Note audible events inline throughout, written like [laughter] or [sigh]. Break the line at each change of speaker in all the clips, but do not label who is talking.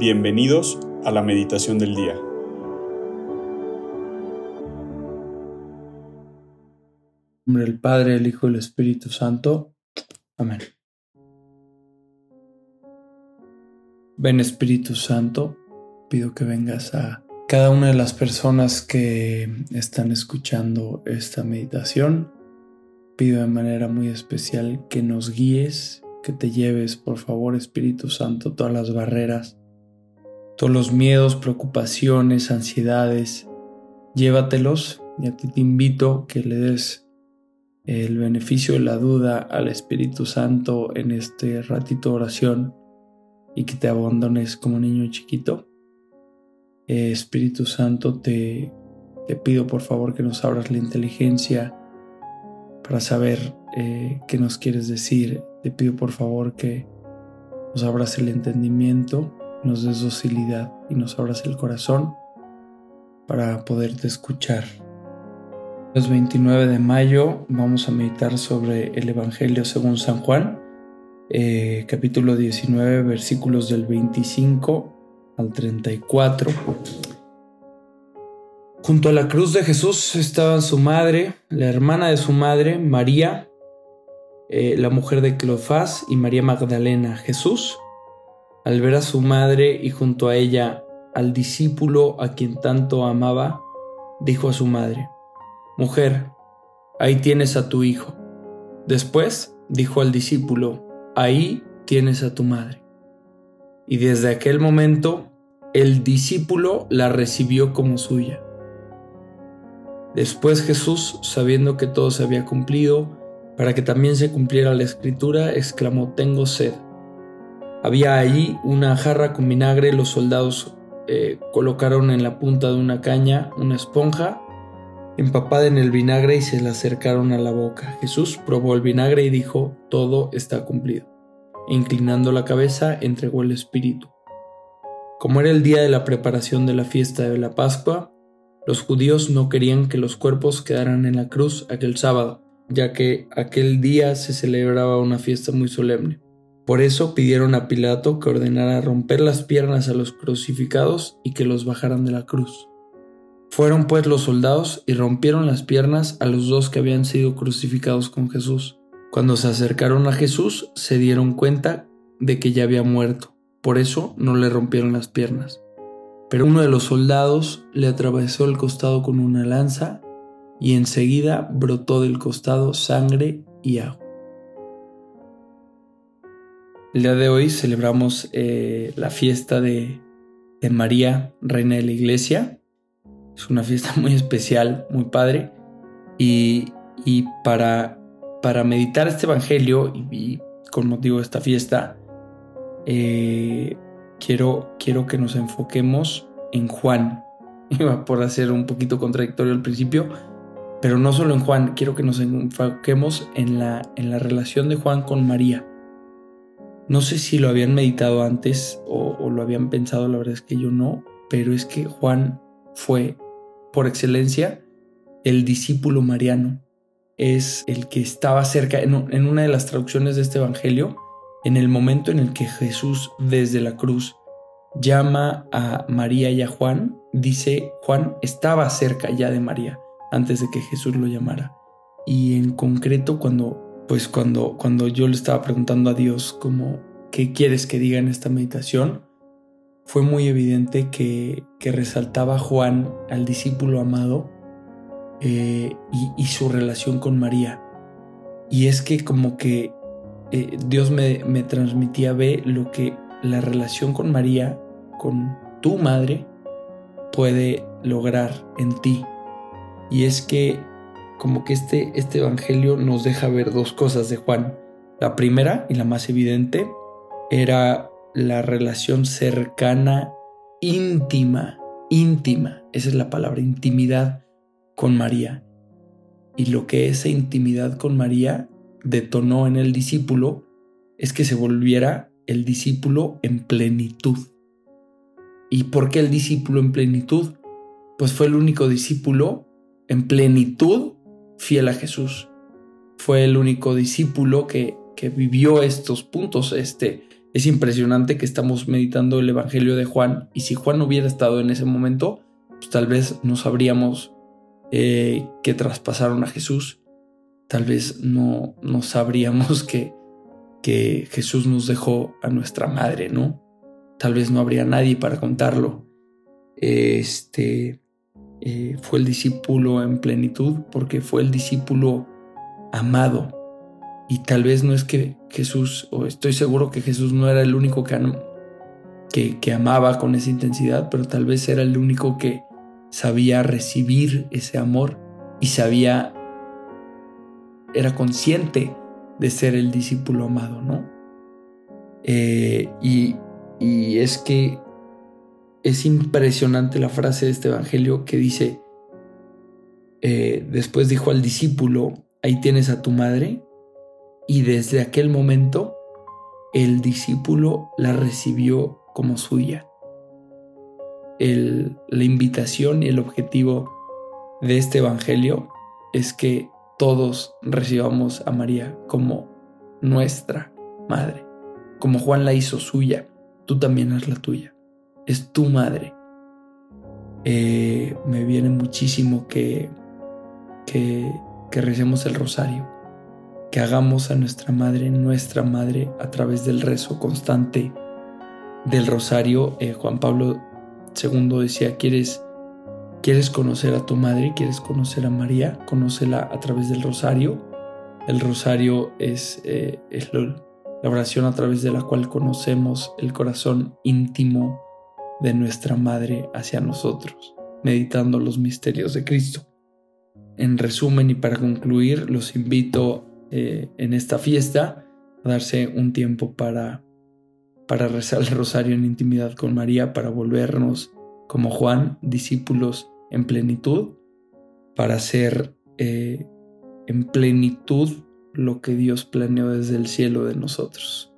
Bienvenidos a la meditación del día.
En nombre del Padre, el Hijo y el Espíritu Santo. Amén. Ven Espíritu Santo, pido que vengas a cada una de las personas que están escuchando esta meditación. Pido de manera muy especial que nos guíes, que te lleves, por favor, Espíritu Santo, todas las barreras todos los miedos, preocupaciones, ansiedades, llévatelos y a ti te invito que le des el beneficio de la duda al Espíritu Santo en este ratito de oración y que te abandones como niño chiquito. Eh, Espíritu Santo, te, te, pido por favor que nos abras la inteligencia para saber eh, qué nos quieres decir. Te pido por favor que nos abras el entendimiento nos des docilidad y nos abras el corazón para poderte escuchar. El 29 de mayo vamos a meditar sobre el Evangelio según San Juan, eh, capítulo 19, versículos del 25 al 34. Junto a la cruz de Jesús estaban su madre, la hermana de su madre, María, eh, la mujer de Cleofás y María Magdalena. Jesús al ver a su madre y junto a ella al discípulo a quien tanto amaba, dijo a su madre, Mujer, ahí tienes a tu hijo. Después dijo al discípulo, Ahí tienes a tu madre. Y desde aquel momento el discípulo la recibió como suya. Después Jesús, sabiendo que todo se había cumplido, para que también se cumpliera la escritura, exclamó, Tengo sed. Había allí una jarra con vinagre, los soldados eh, colocaron en la punta de una caña una esponja empapada en el vinagre y se la acercaron a la boca. Jesús probó el vinagre y dijo, todo está cumplido. inclinando la cabeza, entregó el Espíritu. Como era el día de la preparación de la fiesta de la Pascua, los judíos no querían que los cuerpos quedaran en la cruz aquel sábado, ya que aquel día se celebraba una fiesta muy solemne. Por eso pidieron a Pilato que ordenara romper las piernas a los crucificados y que los bajaran de la cruz. Fueron pues los soldados y rompieron las piernas a los dos que habían sido crucificados con Jesús. Cuando se acercaron a Jesús se dieron cuenta de que ya había muerto, por eso no le rompieron las piernas. Pero uno de los soldados le atravesó el costado con una lanza y enseguida brotó del costado sangre y agua. El día de hoy celebramos eh, la fiesta de, María, Reina de la Iglesia. Es una fiesta muy especial, muy padre. Y, para, para, meditar este Evangelio y, con motivo de esta fiesta, eh, quiero, quiero que nos enfoquemos en Juan. [laughs] Iba por hacer un poquito contradictorio al principio, pero no solo en Juan, quiero que nos enfoquemos en la, en la relación de Juan con María. No sé si lo habían meditado antes o, lo habían pensado, la verdad es que yo no, pero es que Juan fue, por excelencia, el discípulo mariano. Es el que estaba cerca, en, en una de las traducciones de este Evangelio, en el momento en el que Jesús desde la cruz llama a María y a Juan, dice Juan estaba cerca ya de María antes de que Jesús lo llamara. Y en concreto cuando pues cuando, cuando yo le estaba preguntando a Dios como, ¿qué quieres que diga en esta meditación? Fue muy evidente que, que resaltaba Juan al discípulo amado eh, y, su relación con María. Y es que como que eh, Dios me, me transmitía, ve lo que la relación con María, con tu madre, puede lograr en ti. Y es que como que este, este Evangelio nos deja ver dos cosas de Juan. La primera y la más evidente era la relación cercana, íntima, íntima, esa es la palabra, intimidad con María. Y lo que esa intimidad con María detonó en el discípulo es que se volviera el discípulo en plenitud. ¿Y por qué el discípulo en plenitud? Pues fue el único discípulo en plenitud fiel a Jesús. Fue el único discípulo que, que vivió estos puntos, este, es impresionante que estamos meditando el Evangelio de Juan y si Juan hubiera estado en ese momento, pues tal vez no sabríamos eh, que traspasaron a Jesús, tal vez no, no sabríamos [laughs] que, que Jesús nos dejó a nuestra madre, ¿no? Tal vez no habría nadie para contarlo. Este eh, fue el discípulo en plenitud porque fue el discípulo amado. Y tal vez no es que Jesús, o estoy seguro que Jesús no era el único que, que amaba con esa intensidad, pero tal vez era el único que sabía recibir ese amor y sabía, era consciente de ser el discípulo amado, ¿no? Eh, y, y es que es impresionante la frase de este Evangelio que dice, eh, después dijo al discípulo, ahí tienes a tu madre, y desde aquel momento el discípulo la recibió como suya. la invitación y el objetivo de este Evangelio es que todos recibamos a María como nuestra madre. Como Juan la hizo suya, tú también haz la tuya. Es tu madre. Eh, me viene muchísimo que, que, recemos el rosario, que hagamos a nuestra madre nuestra madre a través del rezo constante del rosario. Eh, Juan Pablo II decía, ¿quieres ¿Quieres conocer a tu madre? ¿Quieres conocer a María? Conócela a través del rosario. El rosario es, eh, la oración a través de la cual conocemos el corazón íntimo de nuestra madre hacia nosotros, meditando los misterios de Cristo. En resumen y para concluir, los invito eh, en esta fiesta a darse un tiempo para, para rezar el rosario en intimidad con María, para volvernos como Juan, discípulos en plenitud, para hacer eh, en plenitud lo que Dios planeó desde el cielo de nosotros.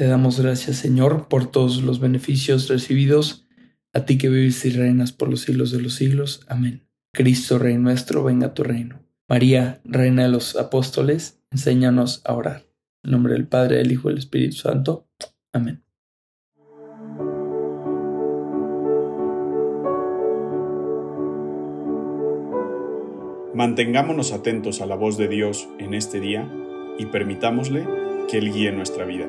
Te damos gracias, Señor, por todos los beneficios recibidos, a ti que vives y reinas por los siglos de los siglos. Amén. Cristo, Rey nuestro, venga a tu reino. María, Reina de los Apóstoles, enséñanos a orar. En nombre del Padre, del Hijo y del Espíritu Santo. Amén.
Mantengámonos atentos a la voz de Dios en este día y permitámosle que Él guíe nuestra vida.